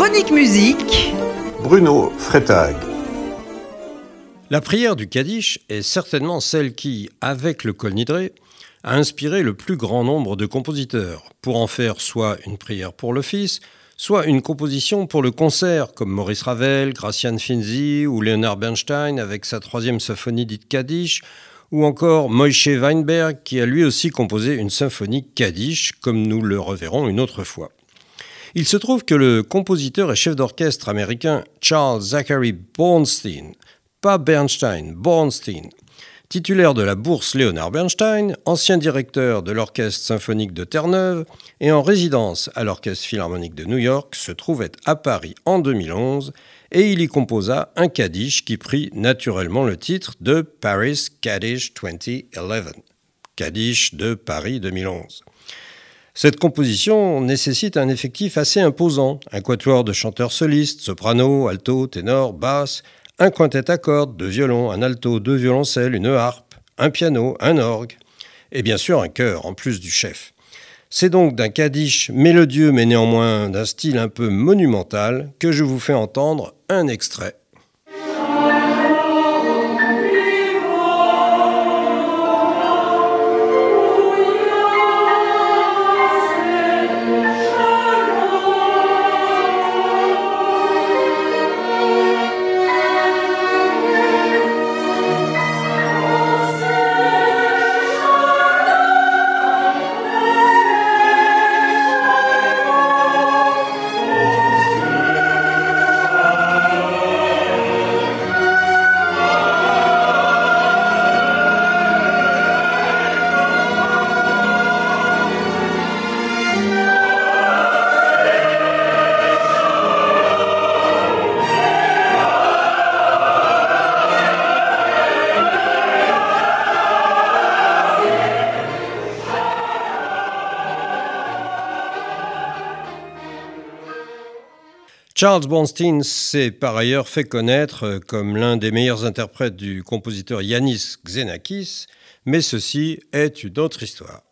Chronique musique. Bruno Freitag. La prière du Kaddish est certainement celle qui, avec le Kol Nidre, a inspiré le plus grand nombre de compositeurs, pour en faire soit une prière pour le Fils, soit une composition pour le concert, comme Maurice Ravel, Gracian Finzi ou Leonard Bernstein avec sa troisième symphonie dite Kaddish, ou encore Moishe Weinberg qui a lui aussi composé une symphonie Kaddish, comme nous le reverrons une autre fois. Il se trouve que le compositeur et chef d'orchestre américain Charles Zachary Bornstein, pas Bernstein, Bornstein, titulaire de la bourse Leonard Bernstein, ancien directeur de l'Orchestre symphonique de Terre-Neuve et en résidence à l'Orchestre philharmonique de New York, se trouvait à Paris en 2011 et il y composa un Kaddish qui prit naturellement le titre de Paris Kaddish 2011. Kaddish de Paris 2011. Cette composition nécessite un effectif assez imposant, un quatuor de chanteurs solistes, soprano, alto, ténor, basse, un quintet à cordes, deux violons, un alto, deux violoncelles, une harpe, un piano, un orgue, et bien sûr un chœur en plus du chef. C'est donc d'un kaddish mélodieux mais néanmoins d'un style un peu monumental que je vous fais entendre un extrait. Charles Bronstein s'est par ailleurs fait connaître comme l'un des meilleurs interprètes du compositeur Yanis Xenakis, mais ceci est une autre histoire.